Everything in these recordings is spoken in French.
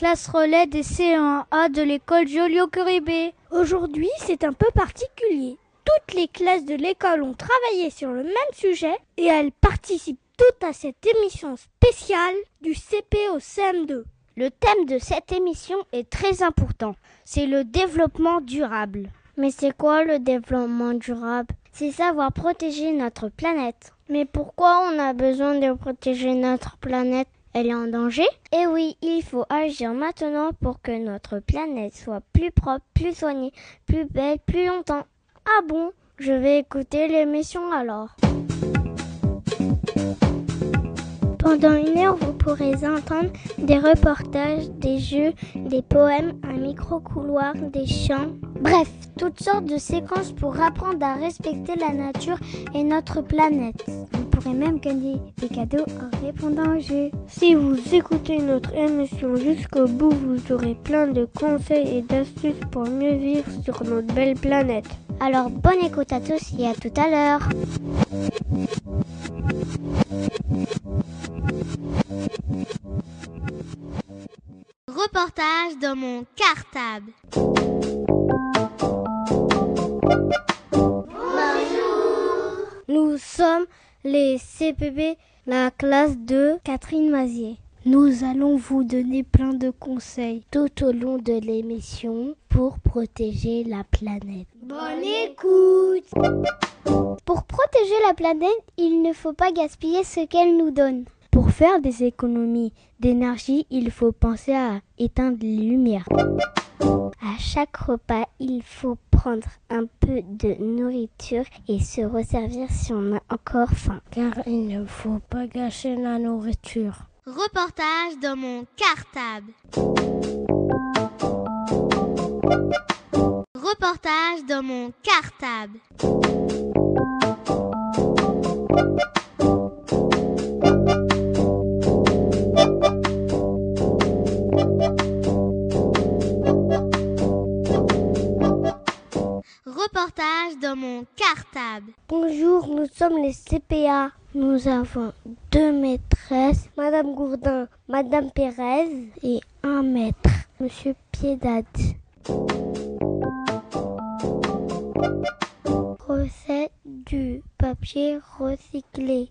classe relais des C1A de l'école Joliot-Curibé. Aujourd'hui, c'est un peu particulier. Toutes les classes de l'école ont travaillé sur le même sujet et elles participent toutes à cette émission spéciale du CP au CM2. Le thème de cette émission est très important. C'est le développement durable. Mais c'est quoi le développement durable? C'est savoir protéger notre planète. Mais pourquoi on a besoin de protéger notre planète? Elle est en danger? Eh oui, il faut agir maintenant pour que notre planète soit plus propre, plus soignée, plus belle, plus longtemps. Ah bon? Je vais écouter l'émission alors. Pendant une heure, vous pourrez entendre des reportages, des jeux, des poèmes, un micro-couloir, des chants. Bref, toutes sortes de séquences pour apprendre à respecter la nature et notre planète. Pourrez même gagner des cadeaux en répondant au jeu. Si vous écoutez notre émission jusqu'au bout, vous aurez plein de conseils et d'astuces pour mieux vivre sur notre belle planète. Alors bonne écoute à tous et à tout à l'heure. Reportage dans mon cartable. Nous sommes les CPB, la classe de Catherine Mazier. Nous allons vous donner plein de conseils tout au long de l'émission pour protéger la planète. Bonne écoute Pour protéger la planète, il ne faut pas gaspiller ce qu'elle nous donne. Pour faire des économies d'énergie, il faut penser à éteindre les lumières. À chaque repas, il faut prendre un peu de nourriture et se resservir si on a encore faim. Car il ne faut pas gâcher la nourriture. Reportage dans mon cartable. Reportage dans mon cartable. Dans mon cartable. Bonjour, nous sommes les CPA. Nous avons deux maîtresses, Madame Gourdin, Madame Pérez et un maître, Monsieur Piedade. Recette du papier recyclé.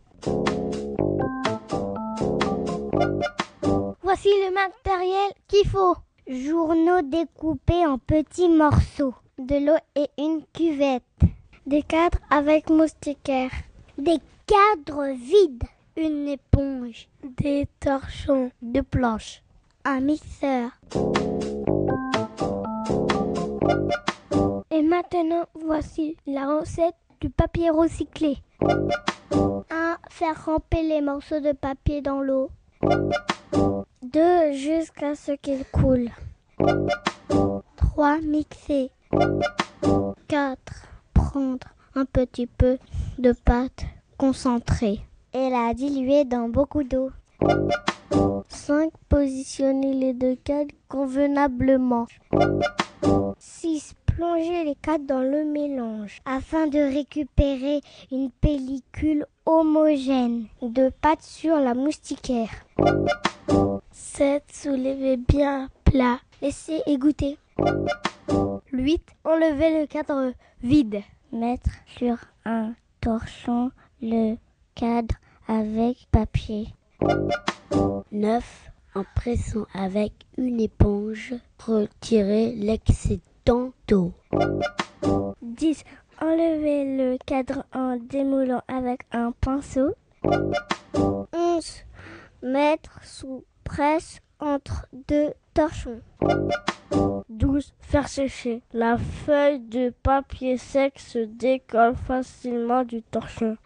Voici le matériel qu'il faut. Journaux découpés en petits morceaux. De l'eau et une cuvette. Des cadres avec moustiquaires. Des cadres vides. Une éponge. Des torchons. Deux planches. Un mixeur. Et maintenant, voici la recette du papier recyclé. 1. Faire ramper les morceaux de papier dans l'eau. 2. Jusqu'à ce qu'ils coulent. 3. Mixer. 4. Prendre un petit peu de pâte concentrée et la diluer dans beaucoup d'eau. 5. Positionner les deux cadres convenablement. 6. Plonger les cadres dans le mélange afin de récupérer une pellicule homogène de pâte sur la moustiquaire. 7. Soulever bien plat. Laisser égoutter. 8. Enlever le cadre vide. Mettre sur un torchon le cadre avec papier. 9. En pressant avec une éponge, retirer l'excédent d'eau. 10. Enlever le cadre en démoulant avec un pinceau. 11. Mettre sous presse entre deux torchons. 12. Faire sécher. La feuille de papier sec se décolle facilement du torchon.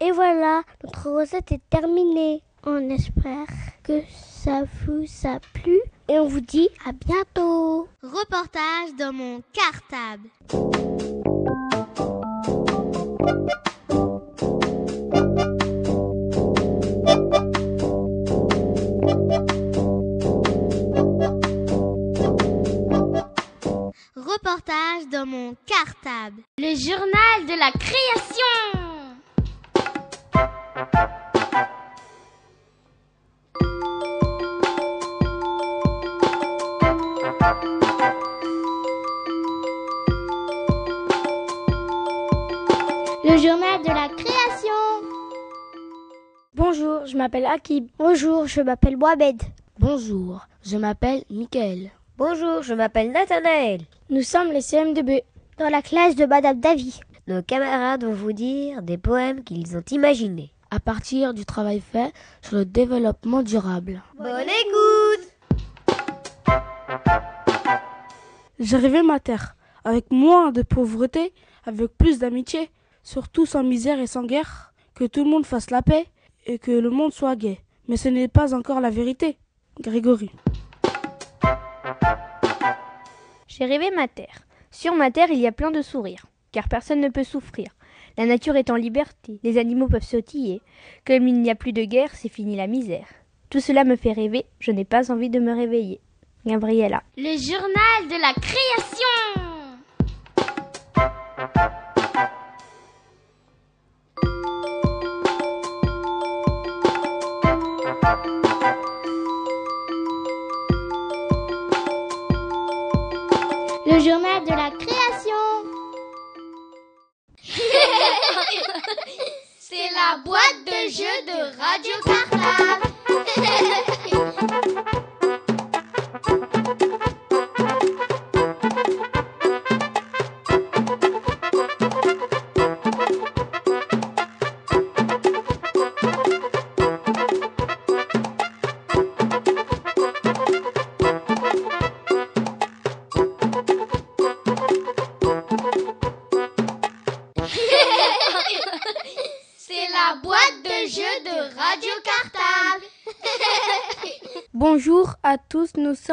Et voilà, notre recette est terminée. On espère que ça vous a plu et on vous dit à bientôt. Reportage dans mon cartable. Journal de la création. Le journal de la création. Bonjour, je m'appelle Akib. Bonjour, je m'appelle Mohamed. Bonjour, je m'appelle Michael. Bonjour, je m'appelle Nathanaël. Nous sommes les CMDB. Dans la classe de Madame Davy. Nos camarades vont vous dire des poèmes qu'ils ont imaginés. À partir du travail fait sur le développement durable. Bonne écoute J'ai rêvé ma terre, avec moins de pauvreté, avec plus d'amitié, surtout sans misère et sans guerre, que tout le monde fasse la paix et que le monde soit gai. Mais ce n'est pas encore la vérité. Grégory. J'ai rêvé ma terre. Sur ma terre, il y a plein de sourires, car personne ne peut souffrir. La nature est en liberté, les animaux peuvent sautiller. Comme il n'y a plus de guerre, c'est fini la misère. Tout cela me fait rêver, je n'ai pas envie de me réveiller. Gabriella. Le journal de la création. La boîte de jeu de Radio Cartable.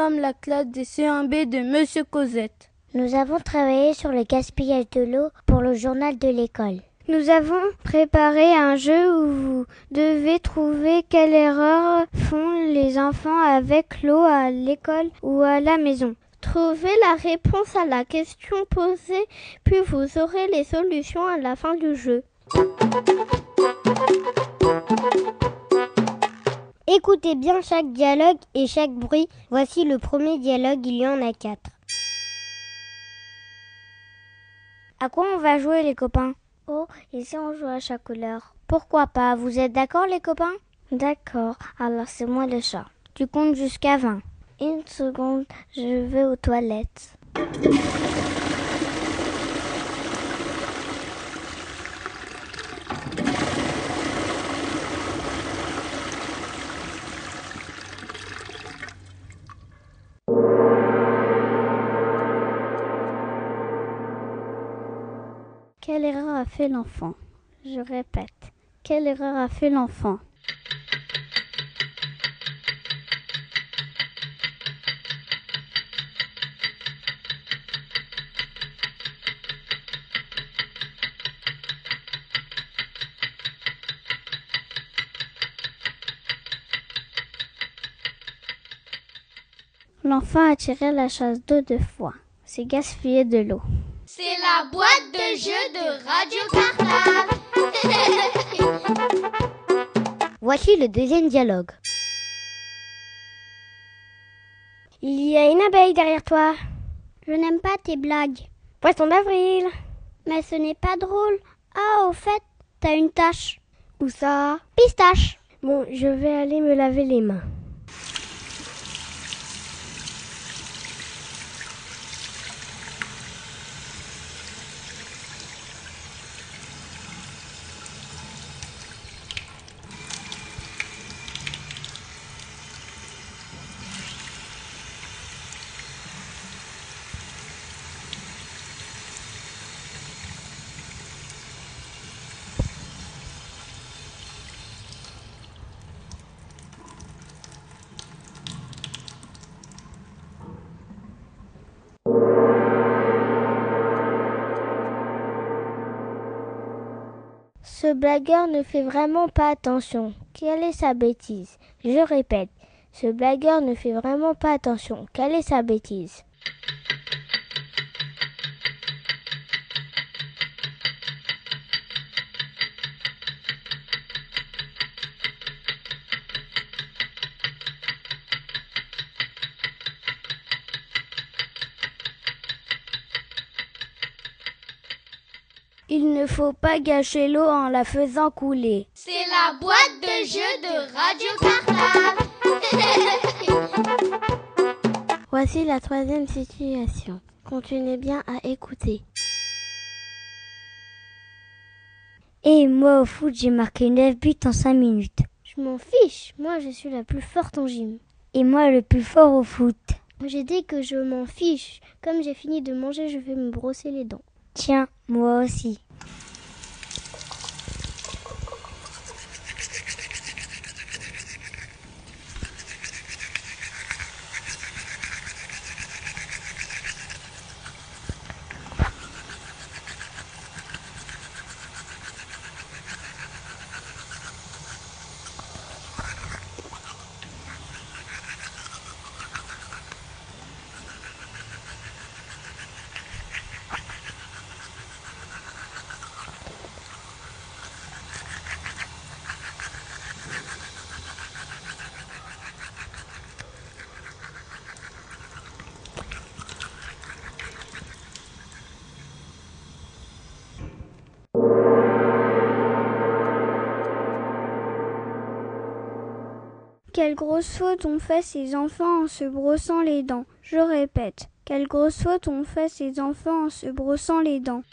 sommes la classe des C1B de Monsieur Cosette. Nous avons travaillé sur le gaspillage de l'eau pour le journal de l'école. Nous avons préparé un jeu où vous devez trouver quelle erreur font les enfants avec l'eau à l'école ou à la maison. Trouvez la réponse à la question posée, puis vous aurez les solutions à la fin du jeu. Écoutez bien chaque dialogue et chaque bruit. Voici le premier dialogue, il y en a quatre. À quoi on va jouer les copains? Oh, ici on joue à chaque couleur? Pourquoi pas? Vous êtes d'accord les copains? D'accord, alors c'est moi le chat. Tu comptes jusqu'à 20. Une seconde, je vais aux toilettes. Quelle erreur a fait l'enfant? Je répète. Quelle erreur a fait l'enfant? L'enfant a tiré la chasse d'eau deux fois. C'est gaspiller de l'eau. C'est la boîte de jeu de Radio Cartable. Voici le deuxième dialogue. Il y a une abeille derrière toi. Je n'aime pas tes blagues. Poisson d'avril. Mais ce n'est pas drôle. Ah, au fait, t'as une tache. Où ça? Pistache. Bon, je vais aller me laver les mains. Ce blagueur ne fait vraiment pas attention. Quelle est sa bêtise? Je répète, ce blagueur ne fait vraiment pas attention. Quelle est sa bêtise? Il ne faut pas gâcher l'eau en la faisant couler. C'est la boîte de jeu de Radio Cartable. Voici la troisième situation. Continuez bien à écouter. Et moi au foot, j'ai marqué 9 buts en 5 minutes. Je m'en fiche, moi je suis la plus forte en gym. Et moi le plus fort au foot. J'ai dit que je m'en fiche. Comme j'ai fini de manger, je vais me brosser les dents. Tiens, moi aussi. Quelle grosse faute ont fait ces enfants en se brossant les dents. Je répète, quelle grosse faute ont fait ces enfants en se brossant les dents.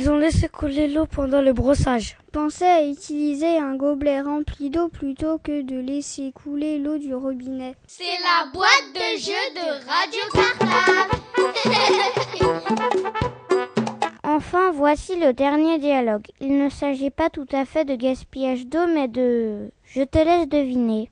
Ils ont laissé couler l'eau pendant le brossage. Pensez à utiliser un gobelet rempli d'eau plutôt que de laisser couler l'eau du robinet. C'est la boîte de jeu de Radio Cartable. enfin, voici le dernier dialogue. Il ne s'agit pas tout à fait de gaspillage d'eau, mais de... Je te laisse deviner.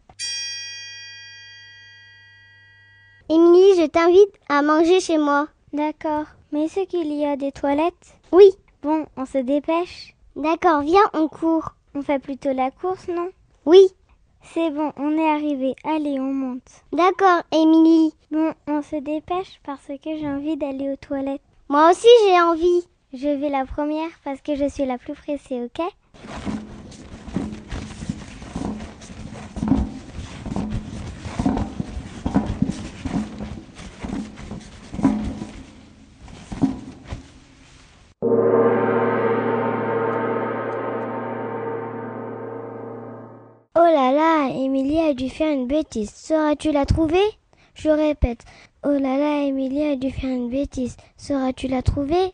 Émilie, je t'invite à manger chez moi. D'accord. Mais est-ce qu'il y a des toilettes? Oui. Bon, on se dépêche. D'accord, viens, on court. On fait plutôt la course, non? Oui. C'est bon, on est arrivé. Allez, on monte. D'accord, Émilie. Bon, on se dépêche parce que j'ai envie d'aller aux toilettes. Moi aussi, j'ai envie. Je vais la première parce que je suis la plus pressée, ok? Là là, Émilie a dû faire une bêtise. Sauras-tu la trouver? Je répète. Oh là là, Émilie a dû faire une bêtise. Sauras-tu la trouver?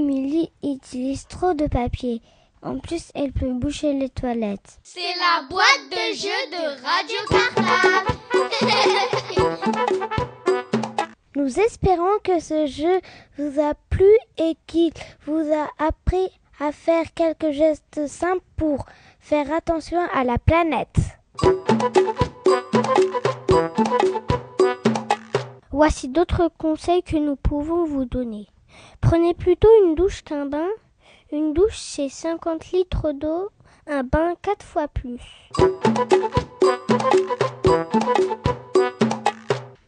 Émilie utilise trop de papier. En plus, elle peut boucher les toilettes. C'est la boîte de jeu de Radio Cartable. Nous espérons que ce jeu vous a plu et qu'il vous a appris à faire quelques gestes simples pour faire attention à la planète. Voici d'autres conseils que nous pouvons vous donner. Prenez plutôt une douche qu'un bain. Une douche, c'est 50 litres d'eau. Un bain, 4 fois plus.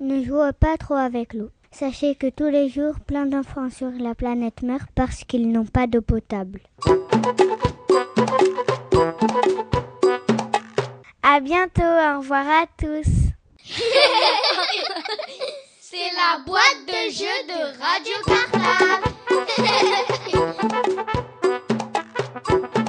Ne jouez pas trop avec l'eau. Sachez que tous les jours, plein d'enfants sur la planète meurent parce qu'ils n'ont pas d'eau potable. À bientôt, au revoir à tous. C'est la boîte de jeu de Radio Cartable.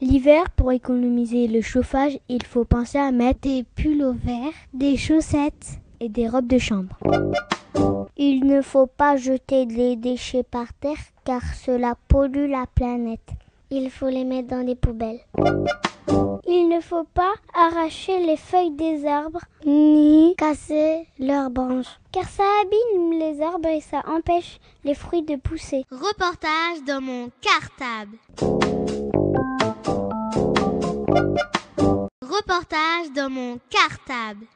L'hiver pour économiser le chauffage, il faut penser à mettre des pulls verts, des chaussettes et des robes de chambre. Il ne faut pas jeter les déchets par terre car cela pollue la planète. Il faut les mettre dans des poubelles. Il ne faut pas arracher les feuilles des arbres ni casser leurs branches car ça abîme les arbres et ça empêche les fruits de pousser. Reportage dans mon cartable. Reportage dans mon cartable.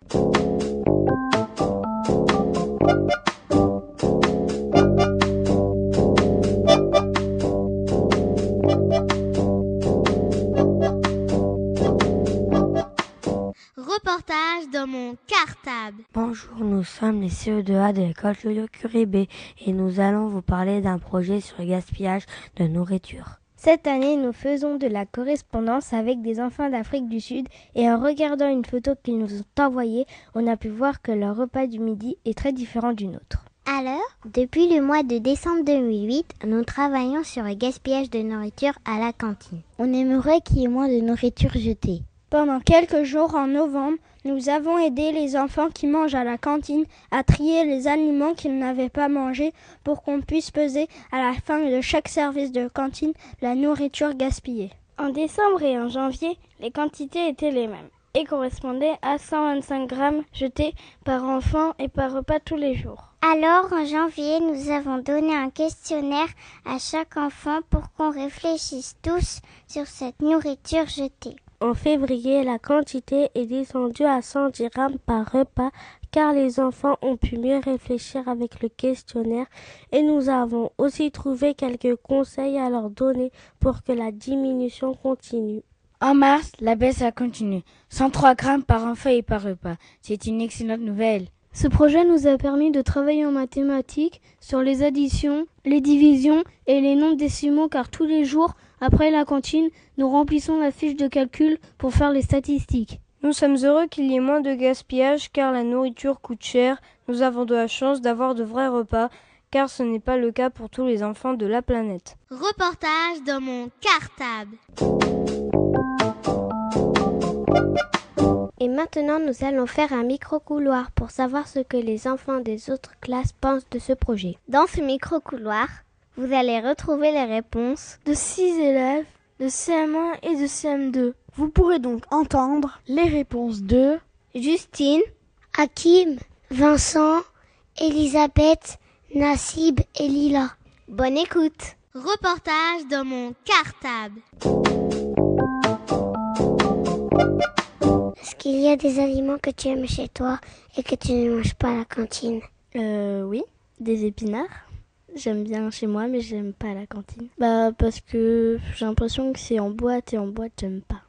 Mon cartable. Bonjour, nous sommes les CE2A de l'école Julio Curibé et nous allons vous parler d'un projet sur le gaspillage de nourriture. Cette année, nous faisons de la correspondance avec des enfants d'Afrique du Sud et en regardant une photo qu'ils nous ont envoyée, on a pu voir que leur repas du midi est très différent du nôtre. Alors, depuis le mois de décembre 2008, nous travaillons sur le gaspillage de nourriture à la cantine. On aimerait qu'il y ait moins de nourriture jetée. Pendant quelques jours en novembre, nous avons aidé les enfants qui mangent à la cantine à trier les aliments qu'ils n'avaient pas mangés pour qu'on puisse peser à la fin de chaque service de cantine la nourriture gaspillée. En décembre et en janvier, les quantités étaient les mêmes et correspondaient à 125 grammes jetés par enfant et par repas tous les jours. Alors, en janvier, nous avons donné un questionnaire à chaque enfant pour qu'on réfléchisse tous sur cette nourriture jetée. En février, la quantité est descendue à 110 grammes par repas car les enfants ont pu mieux réfléchir avec le questionnaire et nous avons aussi trouvé quelques conseils à leur donner pour que la diminution continue. En mars, la baisse a continué. 103 grammes par enfant et par repas. C'est une excellente nouvelle. Ce projet nous a permis de travailler en mathématiques sur les additions, les divisions et les nombres décimaux car tous les jours, après la cantine, nous remplissons la fiche de calcul pour faire les statistiques. Nous sommes heureux qu'il y ait moins de gaspillage car la nourriture coûte cher. Nous avons de la chance d'avoir de vrais repas car ce n'est pas le cas pour tous les enfants de la planète. Reportage dans mon cartable. Et maintenant, nous allons faire un micro-couloir pour savoir ce que les enfants des autres classes pensent de ce projet. Dans ce micro-couloir, vous allez retrouver les réponses de six élèves de CM1 et de CM2. Vous pourrez donc entendre les réponses de Justine, Hakim, Vincent, Elisabeth, Nassib et Lila. Bonne écoute. Reportage dans mon cartable. Est-ce qu'il y a des aliments que tu aimes chez toi et que tu ne manges pas à la cantine? Euh oui, des épinards. J'aime bien chez moi mais j'aime pas la cantine. Bah parce que j'ai l'impression que c'est en boîte et en boîte j'aime pas.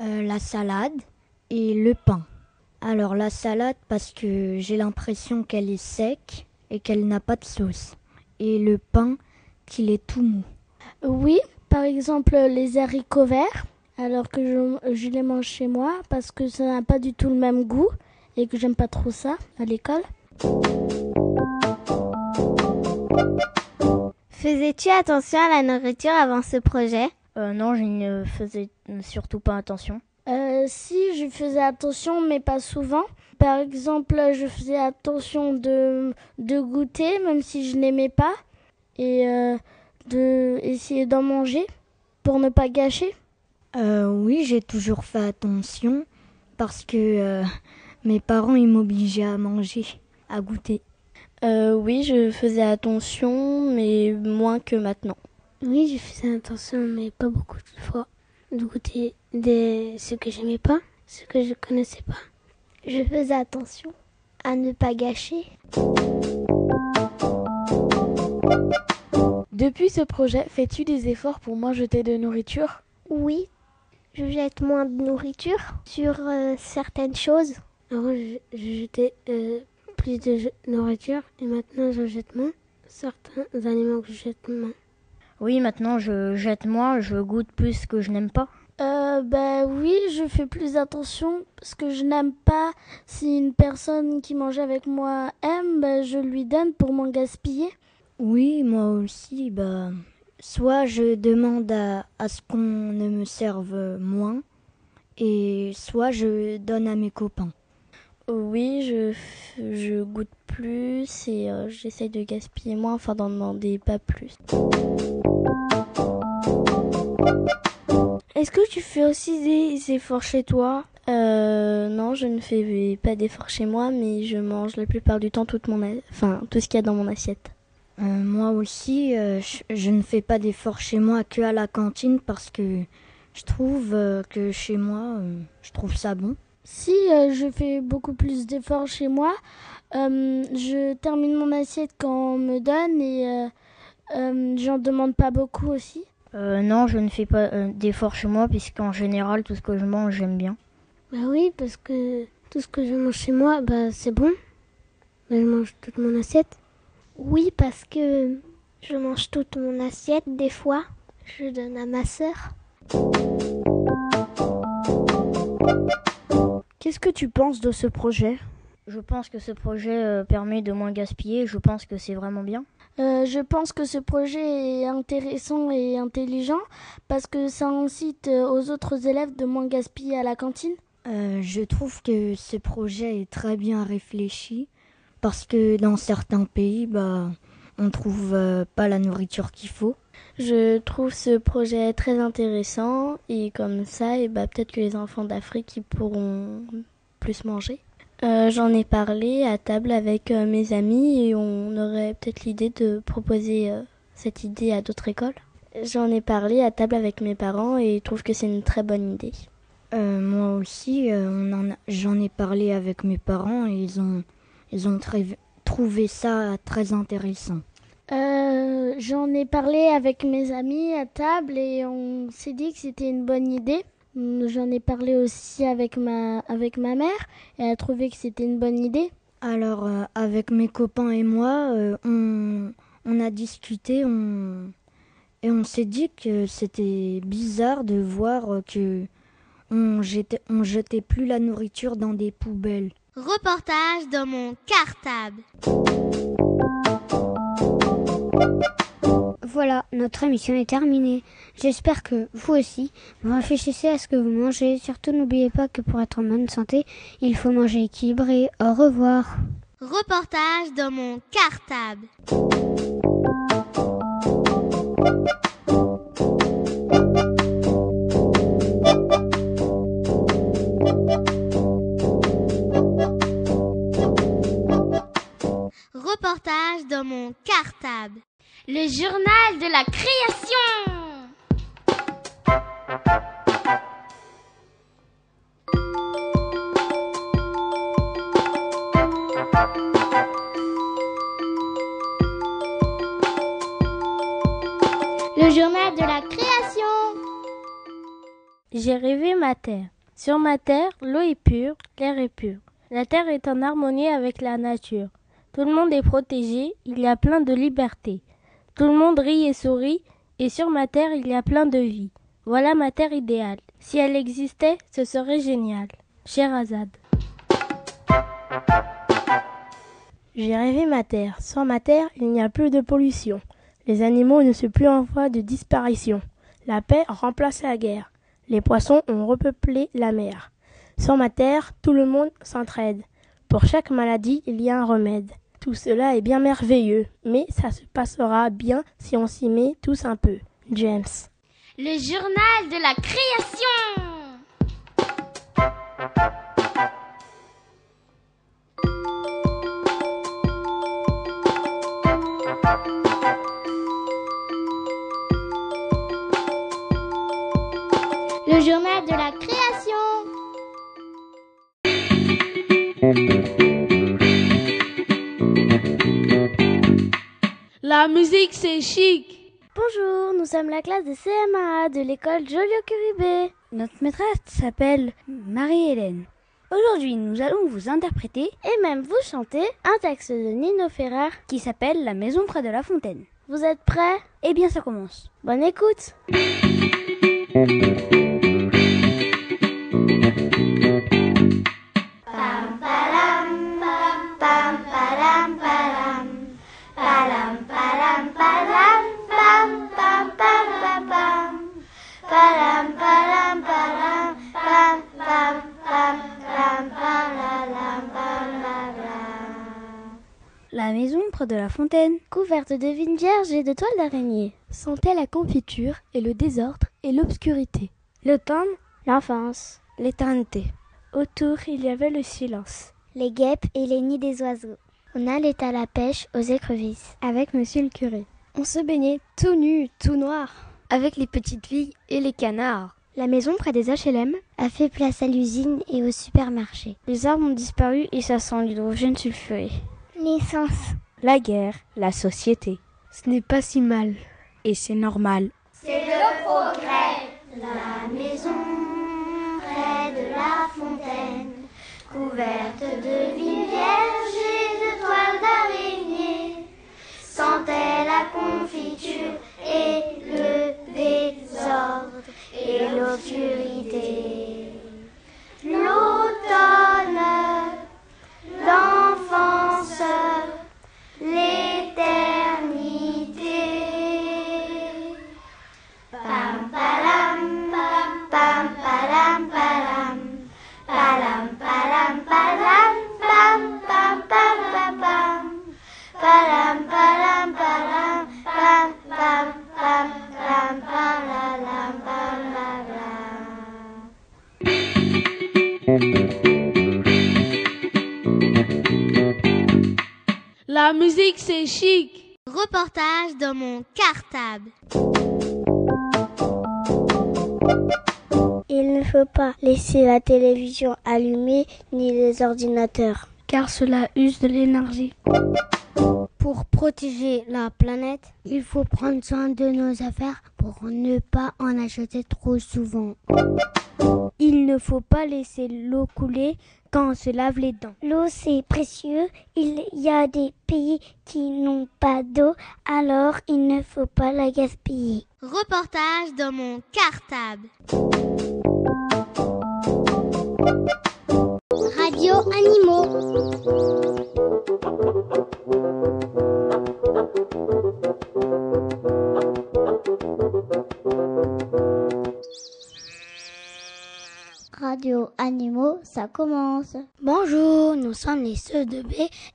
Euh, la salade et le pain. Alors la salade parce que j'ai l'impression qu'elle est sec et qu'elle n'a pas de sauce. Et le pain qu'il est tout mou. Oui, par exemple les haricots verts alors que je, je, les mange chez moi parce que ça n'a pas du tout le même goût et que j'aime pas trop ça à l'école. Faisais-tu attention à la nourriture avant ce projet? Euh, Non, je ne faisais surtout pas attention. Euh, si, je faisais attention, mais pas souvent. Par exemple, je faisais attention de, de goûter, même si je n'aimais pas, et euh, de essayer d'en manger pour ne pas gâcher. Euh, oui, j'ai toujours fait attention parce que euh, mes parents ils m'obligeaient à manger, à goûter. Euh, oui, je faisais attention, mais moins que maintenant. Oui, je faisais attention, mais pas beaucoup de fois. De goûter des... ce que j'aimais pas, ce que je connaissais pas. Je faisais attention à ne pas gâcher. Depuis ce projet, fais-tu des efforts pour moins jeter de nourriture? Oui, je jette moins de nourriture sur euh, certaines choses. Avant, je, je jetais euh, plus de nourriture et maintenant, je jette moins certains aliments que je jette moins. Oui, maintenant, je jette moins, je goûte plus ce que je n'aime pas. Euh, bah oui, je fais plus attention parce que je n'aime pas si une personne qui mange avec moi aime, bah, je lui donne pour m'en gaspiller. Oui, moi aussi, bah soit je demande à, à ce qu'on ne me serve moins, et soit je donne à mes copains. Oui, je, je goûte plus et euh, j'essaye de gaspiller moins, enfin d'en demander pas plus. Est-ce que tu fais aussi des efforts chez toi? Euh, Non, je ne fais pas d'efforts chez moi, mais je mange la plupart du temps toute mon enfin, tout ce qu'il y a dans mon assiette. Euh, moi aussi, euh, je, je, ne fais pas d'efforts chez moi que à la cantine parce que je trouve que chez moi, je trouve ça bon. Si euh, je fais beaucoup plus d'efforts chez moi, je termine mon assiette quand on me donne et j'en demande pas beaucoup aussi. Euh, non, je ne fais pas euh, d'efforts chez moi puisqu'en général tout ce que je mange j'aime bien. Bah oui, parce que tout ce que je mange chez moi, bah c'est bon. Bah, je mange toute mon assiette. Oui, parce que je mange toute mon assiette des fois. Je donne à ma sœur. Qu'est-ce que tu penses de ce projet? Je pense que ce projet euh, permet de moins gaspiller. Je pense que c'est vraiment bien. Euh, je pense que ce projet est intéressant et intelligent parce que ça incite aux autres élèves de moins gaspiller à la cantine. Euh, je trouve que ce projet est très bien réfléchi parce que dans certains pays, bah, on trouve euh, pas la nourriture qu'il faut. Je trouve ce projet très intéressant et comme ça, et bah, peut-être que les enfants d'Afrique pourront plus manger. Euh, J'en ai parlé à table avec euh, mes amis et on aurait peut-être l'idée de proposer euh, cette idée à d'autres écoles. J'en ai parlé à table avec mes parents et ils trouvent que c'est une très bonne idée. moi aussi, j'en ai parlé avec mes parents et ils ont, ils ont trouvé ça très intéressant. J'en ai parlé avec mes amis à table et on s'est dit que c'était une bonne idée. J'en ai parlé aussi avec ma, avec ma mère et elle a trouvé que c'était une bonne idée. Alors, euh, avec mes copains et moi, euh, on, on, a discuté on, et on s'est dit que c'était bizarre de voir que on jetait, on jetait plus la nourriture dans des poubelles. Reportage dans mon cartable. Voilà, notre émission est terminée. J'espère que vous aussi, vous réfléchissez à ce que vous mangez. Surtout n'oubliez pas que pour être en bonne santé, il faut manger équilibré. Au revoir. Reportage dans mon cartable. Reportage dans mon cartable. Le journal de la création. Le journal de la création. J'ai rêvé ma terre. Sur ma terre, l'eau est pure, l'air est pur. La terre est en harmonie avec la nature. Tout le monde est protégé, il y a plein de liberté. Tout le monde rit et sourit, et sur ma terre il y a plein de vie. Voilà ma terre idéale. Si elle existait, ce serait génial. Azad. J'ai rêvé ma terre. Sans ma terre, il n'y a plus de pollution. Les animaux ne sont plus en voie de disparition. La paix remplace la guerre. Les poissons ont repeuplé la mer. Sans ma terre, tout le monde s'entraide. Pour chaque maladie, il y a un remède. Tout cela est bien merveilleux, mais ça se passera bien si on s'y met tous un peu. James. Le journal de la création. Le journal de la La musique, c'est chic. Bonjour, nous sommes la classe de CMA de l'école Joliot-Curie Notre maîtresse s'appelle Marie-Hélène. Aujourd'hui, nous allons vous interpréter et même vous chanter un texte de Nino Ferrer qui s'appelle La maison près de la fontaine. Vous êtes prêts? Eh bien, ça commence. Bonne écoute. La maison près de la fontaine. Couverte de vignes vierges et de toiles d'araignée. Sentait la confiture et le désordre et l'obscurité. L'automne, l'enfance, l'éternité. Autour, il y avait le silence. Les guêpes et les nids des oiseaux. On allait à la pêche aux écrevisses. Avec monsieur le curé. On se baignait tout nu, tout noir. Avec les petites filles et les canards. La maison près des HLM a fait place à l'usine et au supermarché. Les arbres ont disparu et ça sent l'hydrogène sulfuré. L'essence. La guerre, la société. Ce n'est pas si mal. Et c'est normal. C'est le progrès. La maison près de la fontaine, couverte de vignes vierges et de toiles d'araignée, sentait la confiture et le désordre et l'obscurité. L'automne, La musique, c'est chic. Reportage dans mon cartable. Il ne faut pas laisser la télévision allumée ni les ordinateurs, car cela use de l'énergie. Pour protéger la planète, il faut prendre soin de nos affaires pour ne pas en acheter trop souvent. Il ne faut pas laisser l'eau couler quand on se lave les dents. L'eau, c'est précieux. Il y a des pays qui n'ont pas d'eau, alors il ne faut pas la gaspiller. Reportage dans mon cartable.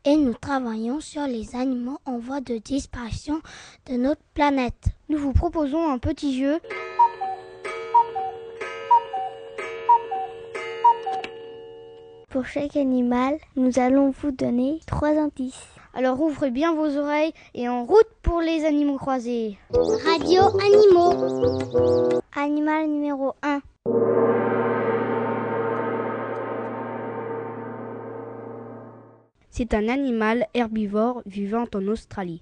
Et nous travaillons sur les animaux en voie de disparition de notre planète. Nous vous proposons un petit jeu. Pour chaque animal, nous allons vous donner trois indices. Alors ouvrez bien vos oreilles et en route pour les animaux croisés. Radio Animaux. Animal numéro 1. C'est un animal herbivore vivant en Australie.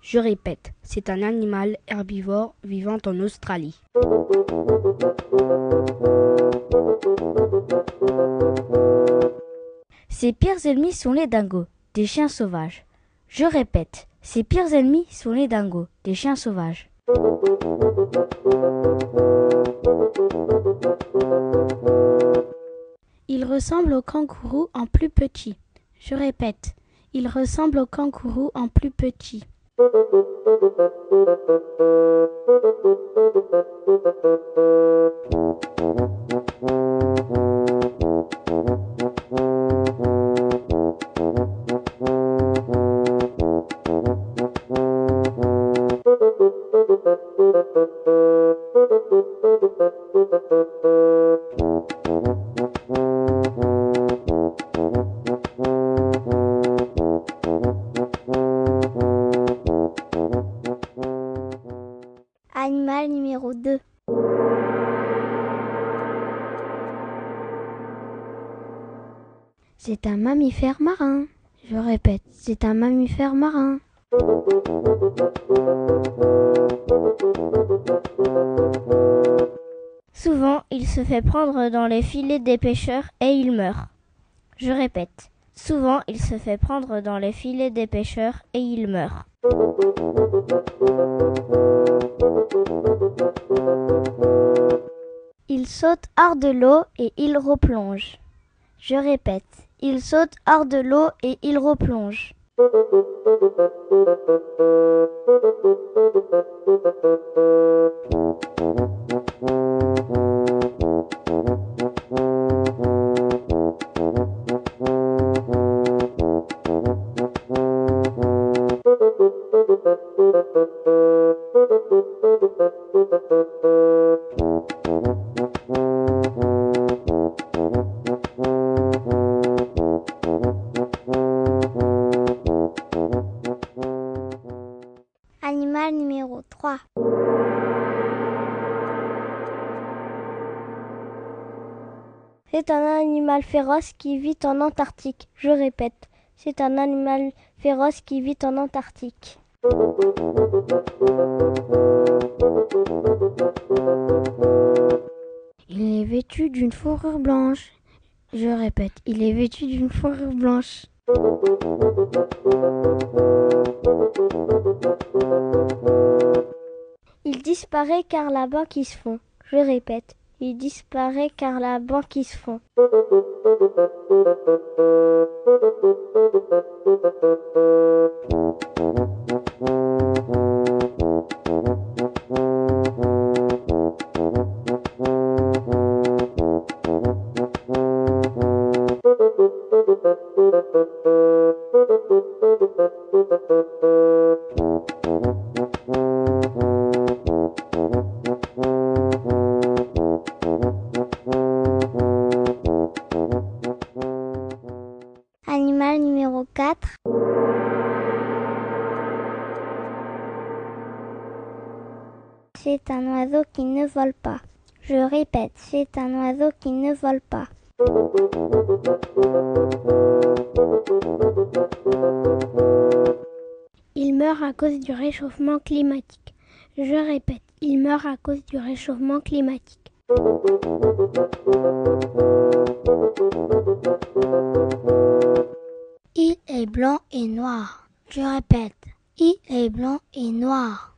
Je répète, c'est un animal herbivore vivant en Australie. Ses pires ennemis sont les dingos, des chiens sauvages. Je répète, ses pires ennemis sont les dingos, des chiens sauvages. Il ressemble au kangourou en plus petit. Je répète, il ressemble au kangourou en plus petit. mammifère marin. Je répète, c'est un mammifère marin. Souvent, il se fait prendre dans les filets des pêcheurs et il meurt. Je répète, souvent il se fait prendre dans les filets des pêcheurs et il meurt. Il saute hors de l'eau et il replonge. Je répète, il saute hors de l'eau et il replonge. Animal féroce qui vit en Antarctique. Je répète, c'est un animal féroce qui vit en Antarctique. Il est vêtu d'une fourrure blanche. Je répète, il est vêtu d'une fourrure blanche. Il disparaît car la banquise fond. Je répète, il disparaît car la banquise fond. Réchauffement climatique. Je répète, il meurt à cause du réchauffement climatique. Il est blanc et noir. Je répète, il est blanc et noir.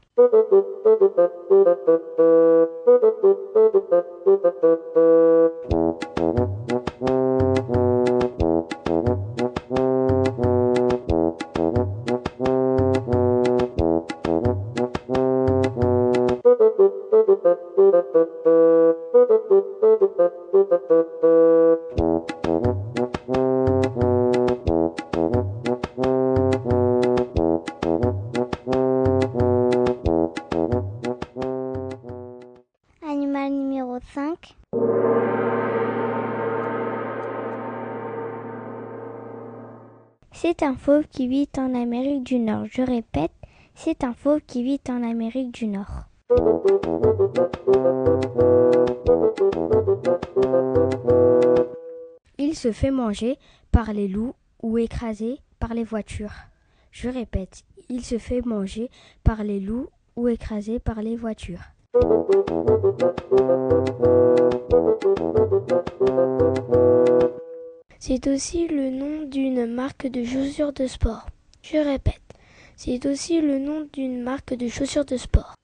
Animal numéro 5. C'est un fauve qui vit en Amérique du Nord. Je répète, c'est un fauve qui vit en Amérique du Nord. Il se fait manger par les loups ou écrasé par les voitures. Je répète, il se fait manger par les loups ou écrasé par les voitures. C'est aussi le nom d'une marque de chaussures de sport. Je répète, c'est aussi le nom d'une marque de chaussures de sport.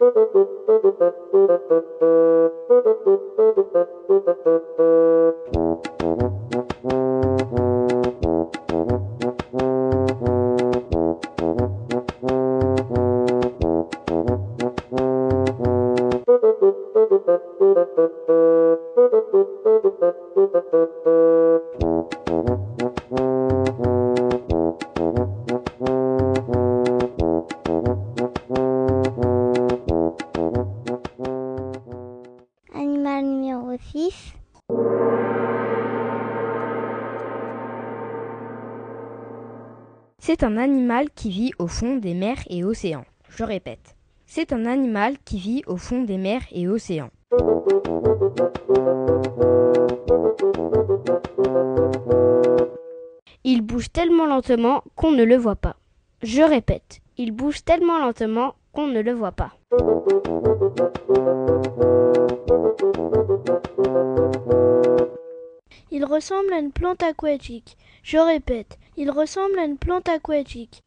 C'est un animal qui vit au fond des mers et océans. Je répète. C'est un animal qui vit au fond des mers et océans. Il bouge tellement lentement qu'on ne le voit pas. Je répète, il bouge tellement lentement qu'on ne le voit pas. Il ressemble à une plante aquatique. Je répète, il ressemble à une plante aquatique.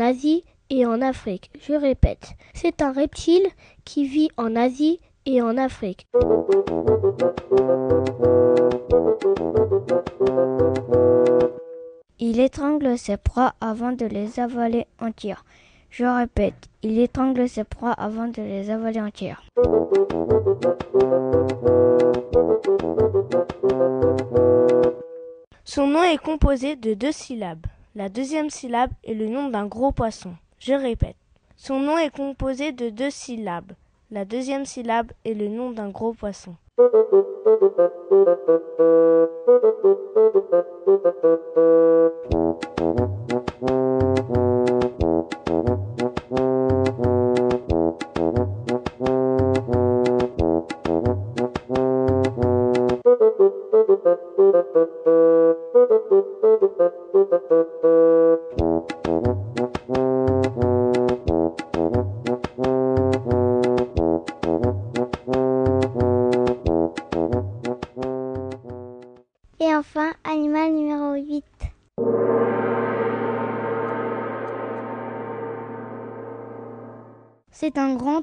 Asie et en Afrique. Je répète, c'est un reptile qui vit en Asie et en Afrique. Il étrangle ses proies avant de les avaler entières. Je répète, il étrangle ses proies avant de les avaler entières. Son nom est composé de deux syllabes. La deuxième syllabe est le nom d'un gros poisson. Je répète. Son nom est composé de deux syllabes. La deuxième syllabe est le nom d'un gros poisson.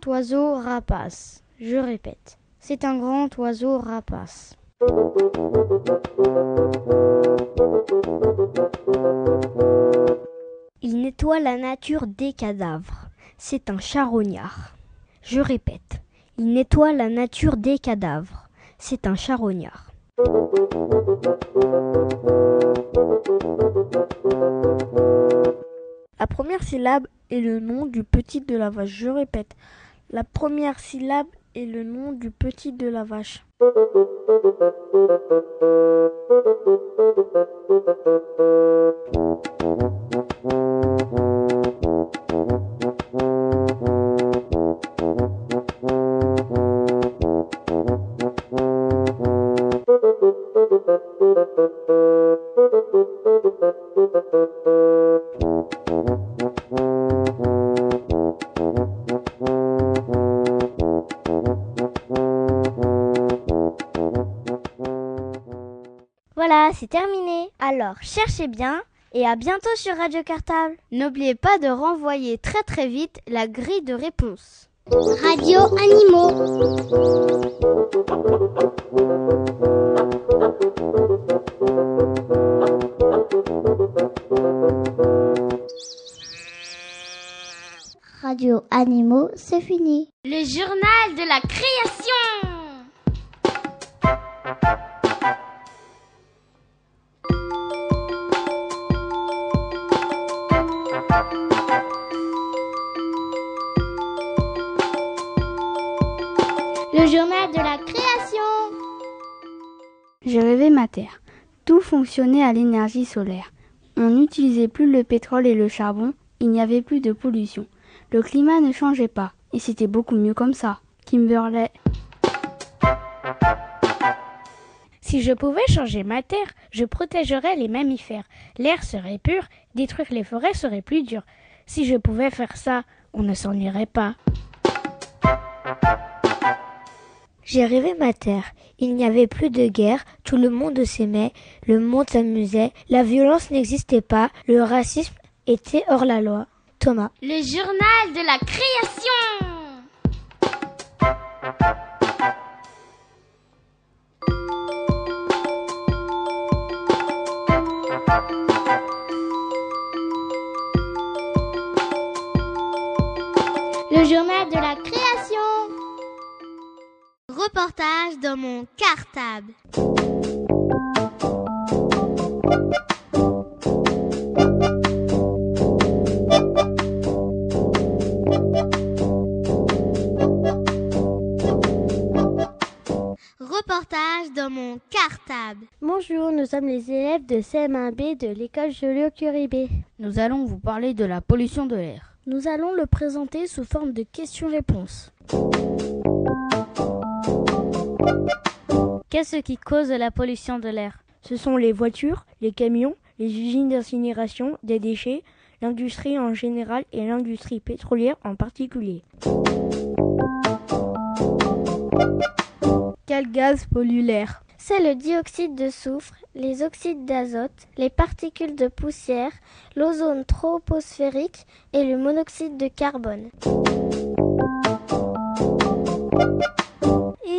Oiseau rapace. Je répète, c'est un grand oiseau rapace. Il nettoie la nature des cadavres. C'est un charognard. Je répète, il nettoie la nature des cadavres. C'est un charognard. La première syllabe est le nom du petit de la vache. Je répète, la première syllabe est le nom du petit de la vache. Voilà, c'est terminé. Alors, cherchez bien et à bientôt sur Radio Cartable. N'oubliez pas de renvoyer très très vite la grille de réponse. Radio Animaux. Radio Animaux, c'est fini. Le journal de la création. De la création. J'ai rêvé ma Terre. Tout fonctionnait à l'énergie solaire. On n'utilisait plus le pétrole et le charbon, il n'y avait plus de pollution. Le climat ne changeait pas, et c'était beaucoup mieux comme ça. Kimberley. Si je pouvais changer ma terre, je protégerais les mammifères. L'air serait pur, détruire les forêts serait plus dur. Si je pouvais faire ça, on ne s'ennuierait pas. J'ai rêvé ma terre. Il n'y avait plus de guerre, tout le monde s'aimait, le monde s'amusait, la violence n'existait pas, le racisme était hors la loi. Thomas. Le journal de la création. Reportage dans mon cartable. Reportage dans mon cartable. Bonjour, nous sommes les élèves de CM1B de l'école Joliot-Curie Nous allons vous parler de la pollution de l'air. Nous allons le présenter sous forme de questions-réponses. Qu'est-ce qui cause la pollution de l'air? Ce sont les voitures, les camions, les usines d'incinération des déchets, l'industrie en général et l'industrie pétrolière en particulier. Quel gaz pollue l'air? C'est le dioxyde de soufre, les oxydes d'azote, les particules de poussière, l'ozone troposphérique et le monoxyde de carbone.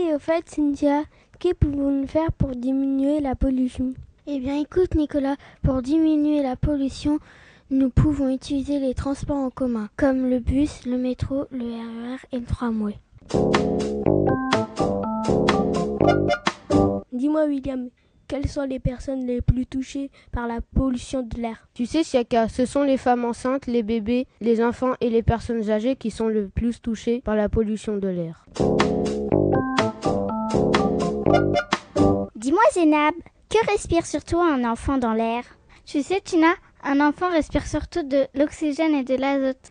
Et au fait, Cynthia, que pouvons-nous faire pour diminuer la pollution? Eh bien, écoute, Nicolas, pour diminuer la pollution, nous pouvons utiliser les transports en commun, comme le bus, le métro, le RER et le tramway. Dis-moi, William, quelles sont les personnes les plus touchées par la pollution de l'air? Tu sais, Siaka, ce sont les femmes enceintes, les bébés, les enfants et les personnes âgées qui sont le plus touchés par la pollution de l'air. Dis-moi, Zénab, que respire surtout un enfant dans l'air? Tu sais, Tina, un enfant respire surtout de l'oxygène et de l'azote.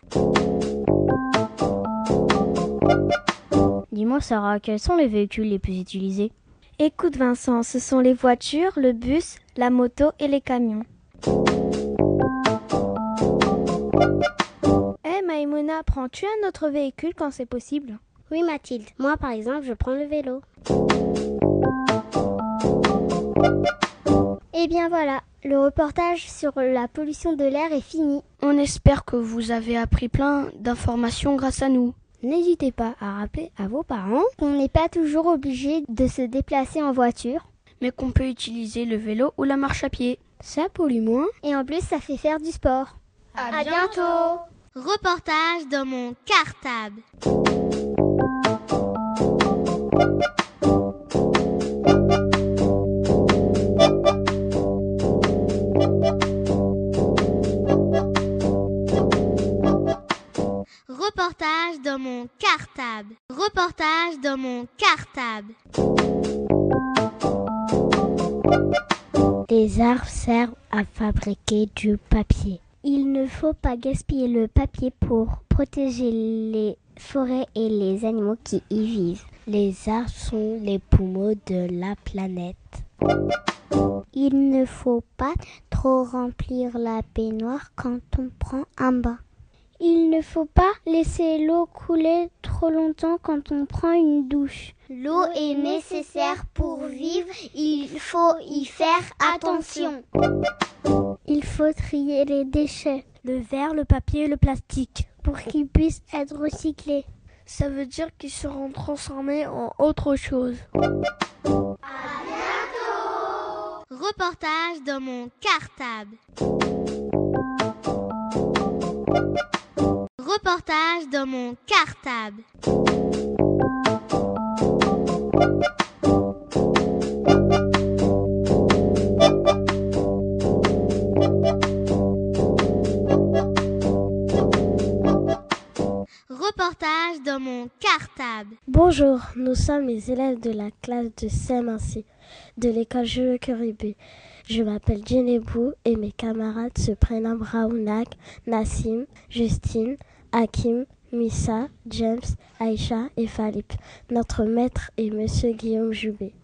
Dis-moi, Sarah, quels sont les véhicules les plus utilisés? Écoute, Vincent, ce sont les voitures, le bus, la moto et les camions. Eh, hey, Maïmouna, prends-tu un autre véhicule quand c'est possible? Oui, Mathilde. Moi, par exemple, je prends le vélo. Eh bien voilà, le reportage sur la pollution de l'air est fini. On espère que vous avez appris plein d'informations grâce à nous. N'hésitez pas à rappeler à vos parents qu'on n'est pas toujours obligé de se déplacer en voiture, mais qu'on peut utiliser le vélo ou la marche à pied. Ça pollue moins et en plus ça fait faire du sport. À, à bientôt. Reportage dans mon cartable. Reportage dans mon cartable. Reportage dans mon cartable. Les arbres servent à fabriquer du papier. Il ne faut pas gaspiller le papier pour protéger les forêts et les animaux qui y vivent. Les arbres sont les poumons de la planète. Il ne faut pas trop remplir la baignoire quand on prend un bain. Il ne faut pas laisser l'eau couler trop longtemps quand on prend une douche. L'eau est nécessaire pour vivre, il faut y faire attention. Il faut trier les déchets, le verre, le papier et le plastique, pour qu'ils puissent être recyclés. Ça veut dire qu'ils seront transformés en autre chose. À bientôt Reportage dans mon cartable. Reportage dans mon cartable. Reportage dans mon cartable. Bonjour, nous sommes les élèves de la classe de CM1C de l'école Jules Curibé. Je m'appelle Djenebou et mes camarades se prénomment Raounak, Nassim, Justine, Hakim, Missa, James, Aïcha et Philippe. Notre maître est Monsieur Guillaume Joubé.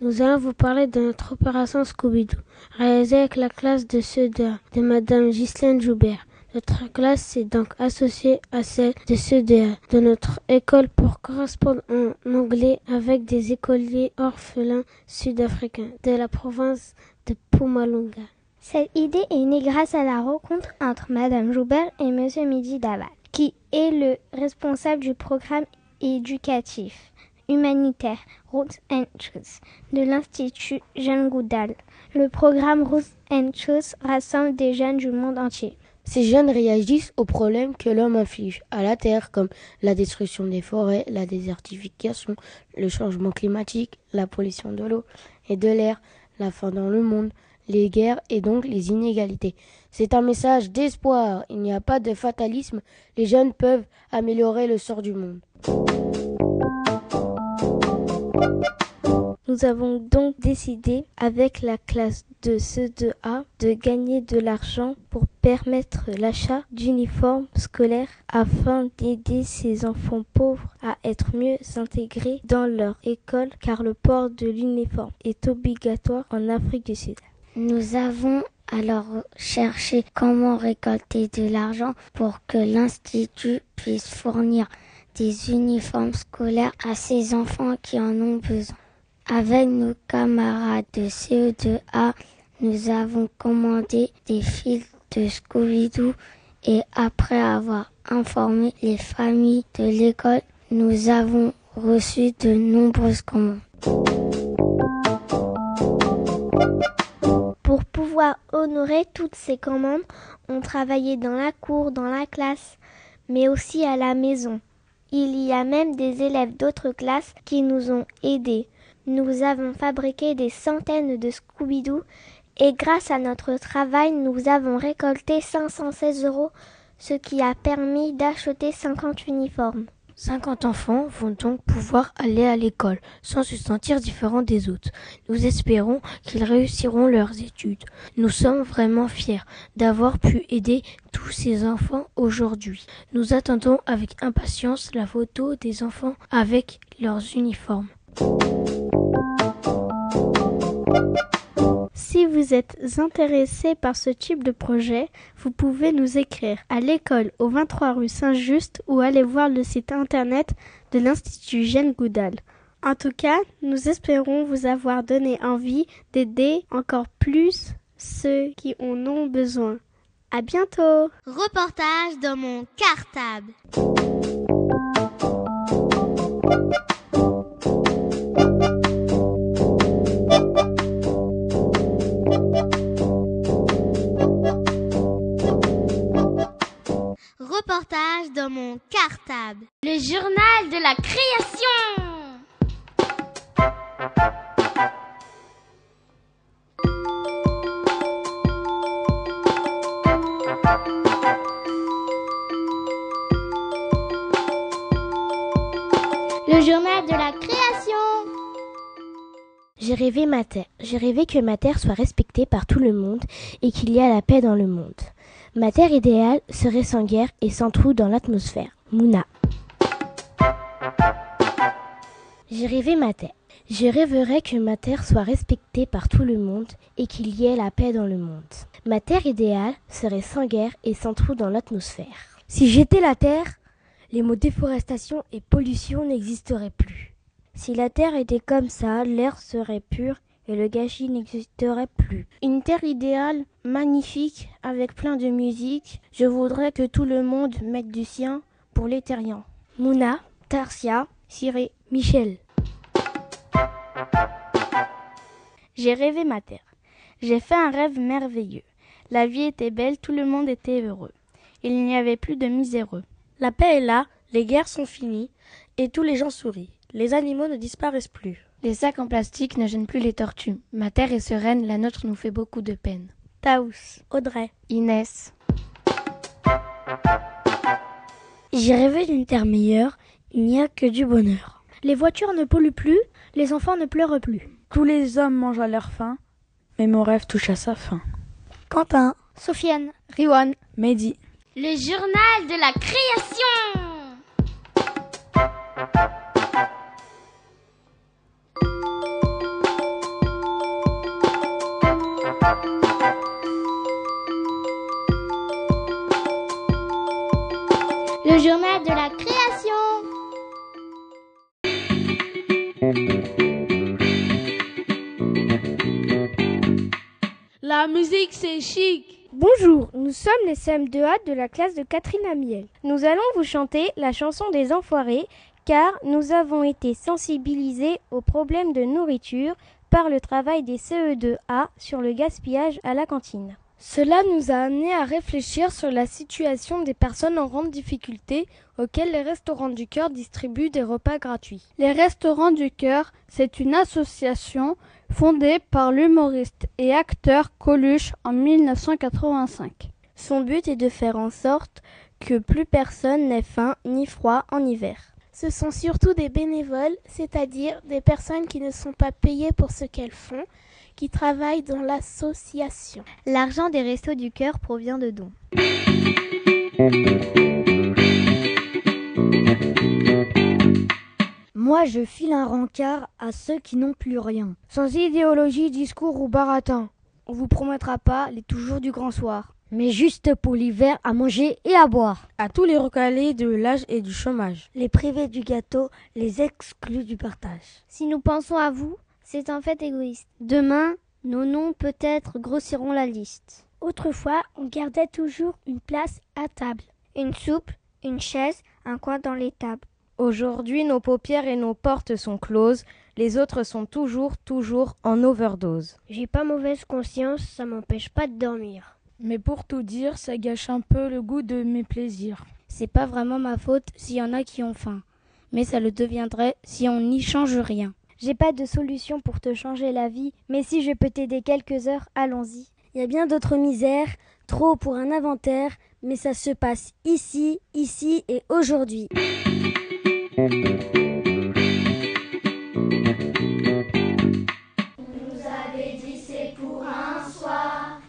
Nous allons vous parler de notre opération Scooby-Doo, réalisée avec la classe de CEDA de Madame Ghislaine Joubert. Notre classe s'est donc associée à celle de CEDA de notre école pour correspondre en anglais avec des écoliers orphelins sud-africains de la province de Pumalunga. Cette idée est née grâce à la rencontre entre Madame Joubert et Monsieur Midi Daval, qui est le responsable du programme éducatif humanitaire Roots and Choose de l'Institut Jeanne Goudal. Le programme Roots and Choose rassemble des jeunes du monde entier. Ces jeunes réagissent aux problèmes que l'homme inflige à la Terre, comme la destruction des forêts, la désertification, le changement climatique, la pollution de l'eau et de l'air, la faim dans le monde, les guerres et donc les inégalités. C'est un message d'espoir, il n'y a pas de fatalisme, les jeunes peuvent améliorer le sort du monde. Nous avons donc décidé, avec la classe de CE2A, de gagner de l'argent pour permettre l'achat d'uniformes scolaires afin d'aider ces enfants pauvres à être mieux intégrés dans leur école car le port de l'uniforme est obligatoire en Afrique du Sud. Nous avons alors cherché comment récolter de l'argent pour que l'Institut puisse fournir des uniformes scolaires à ces enfants qui en ont besoin. Avec nos camarades de CE2A, nous avons commandé des fils de Scooby-Doo et après avoir informé les familles de l'école, nous avons reçu de nombreuses commandes. Pour pouvoir honorer toutes ces commandes, on travaillait dans la cour, dans la classe, mais aussi à la maison. Il y a même des élèves d'autres classes qui nous ont aidés. Nous avons fabriqué des centaines de Scooby-Doo et grâce à notre travail, nous avons récolté 516 euros, ce qui a permis d'acheter 50 uniformes. 50 enfants vont donc pouvoir aller à l'école sans se sentir différents des autres. Nous espérons qu'ils réussiront leurs études. Nous sommes vraiment fiers d'avoir pu aider tous ces enfants aujourd'hui. Nous attendons avec impatience la photo des enfants avec leurs uniformes. Si vous êtes intéressé par ce type de projet, vous pouvez nous écrire à l'école au 23 rue Saint-Just ou aller voir le site internet de l'Institut Jeanne Goudal. En tout cas, nous espérons vous avoir donné envie d'aider encore plus ceux qui en ont besoin. À bientôt! Reportage dans mon cartable. Le journal de la création. Le journal de la création. J'ai rêvé ma terre. J'ai rêvé que ma terre soit respectée par tout le monde et qu'il y a la paix dans le monde. Ma terre idéale serait sans guerre et sans trou dans l'atmosphère. Mouna. J'ai rêvé ma terre. Je rêverais que ma terre soit respectée par tout le monde et qu'il y ait la paix dans le monde. Ma terre idéale serait sans guerre et sans trou dans l'atmosphère. Si j'étais la terre, les mots déforestation et pollution n'existeraient plus. Si la terre était comme ça, l'air serait pur et le gâchis n'existerait plus. Une terre idéale, magnifique, avec plein de musique. Je voudrais que tout le monde mette du sien pour les terriens. Mouna, Tarsia, Ciré, Michel. J'ai rêvé ma terre. J'ai fait un rêve merveilleux. La vie était belle, tout le monde était heureux. Il n'y avait plus de miséreux. La paix est là, les guerres sont finies, et tous les gens sourient. Les animaux ne disparaissent plus. Les sacs en plastique ne gênent plus les tortues. Ma terre est sereine, la nôtre nous fait beaucoup de peine. Taous, Audrey, Inès. J'ai rêvé d'une terre meilleure, il n'y a que du bonheur. Les voitures ne polluent plus, les enfants ne pleurent plus. Tous les hommes mangent à leur faim, mais mon rêve touche à sa fin. Quentin, Sofiane, Riwan, Mehdi. Le journal de la création. La musique, c'est chic. Bonjour, nous sommes les CM2A de la classe de Catherine Amiel. Nous allons vous chanter la chanson des enfoirés car nous avons été sensibilisés aux problèmes de nourriture par le travail des CE2A sur le gaspillage à la cantine. Cela nous a amené à réfléchir sur la situation des personnes en grande difficulté auxquelles les restaurants du cœur distribuent des repas gratuits. Les restaurants du cœur, c'est une association fondée par l'humoriste et acteur Coluche en 1985. Son but est de faire en sorte que plus personne n'ait faim ni froid en hiver. Ce sont surtout des bénévoles, c'est-à-dire des personnes qui ne sont pas payées pour ce qu'elles font, qui travaillent dans l'association. L'argent des restos du cœur provient de dons. Moi, je file un rencard à ceux qui n'ont plus rien. Sans idéologie, discours ou baratin. On vous promettra pas les toujours du grand soir. mais juste pour l'hiver à manger et à boire. À tous les recalés de l'âge et du chômage. Les privés du gâteau, les exclus du partage. Si nous pensons à vous, c'est en fait égoïste. Demain, nos noms peut-être grossiront la liste. Autrefois, on gardait toujours une place à table. Une soupe, une chaise, un coin dans les tables. Aujourd'hui, nos paupières et nos portes sont closes, les autres sont toujours, toujours en overdose. J'ai pas mauvaise conscience, ça m'empêche pas de dormir. Mais pour tout dire, ça gâche un peu le goût de mes plaisirs. C'est pas vraiment ma faute s'il y en a qui ont faim, mais ça le deviendrait si on n'y change rien. J'ai pas de solution pour te changer la vie, mais si je peux t'aider quelques heures, allons-y. Il y a bien d'autres misères, trop pour un inventaire, mais ça se passe ici, ici et aujourd'hui. Vous nous avez dit c'est pour un soir,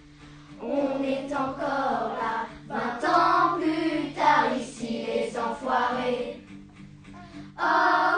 on est encore là, vingt ans plus tard, ici les enfoirés. Ah,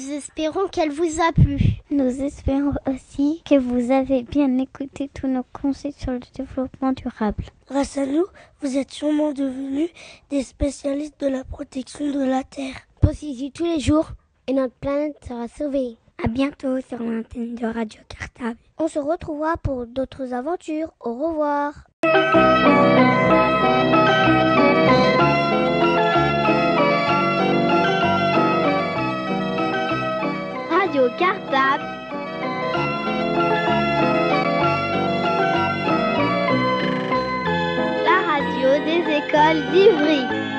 Nous espérons qu'elle vous a plu. Nous espérons aussi que vous avez bien écouté tous nos conseils sur le développement durable. Grâce à nous, vous êtes sûrement devenus des spécialistes de la protection de la Terre. Pensez-y tous les jours et notre planète sera sauvée. À bientôt sur l'antenne de Radio Cartable. On se retrouvera pour d'autres aventures. Au revoir. Écoles d'Ivry.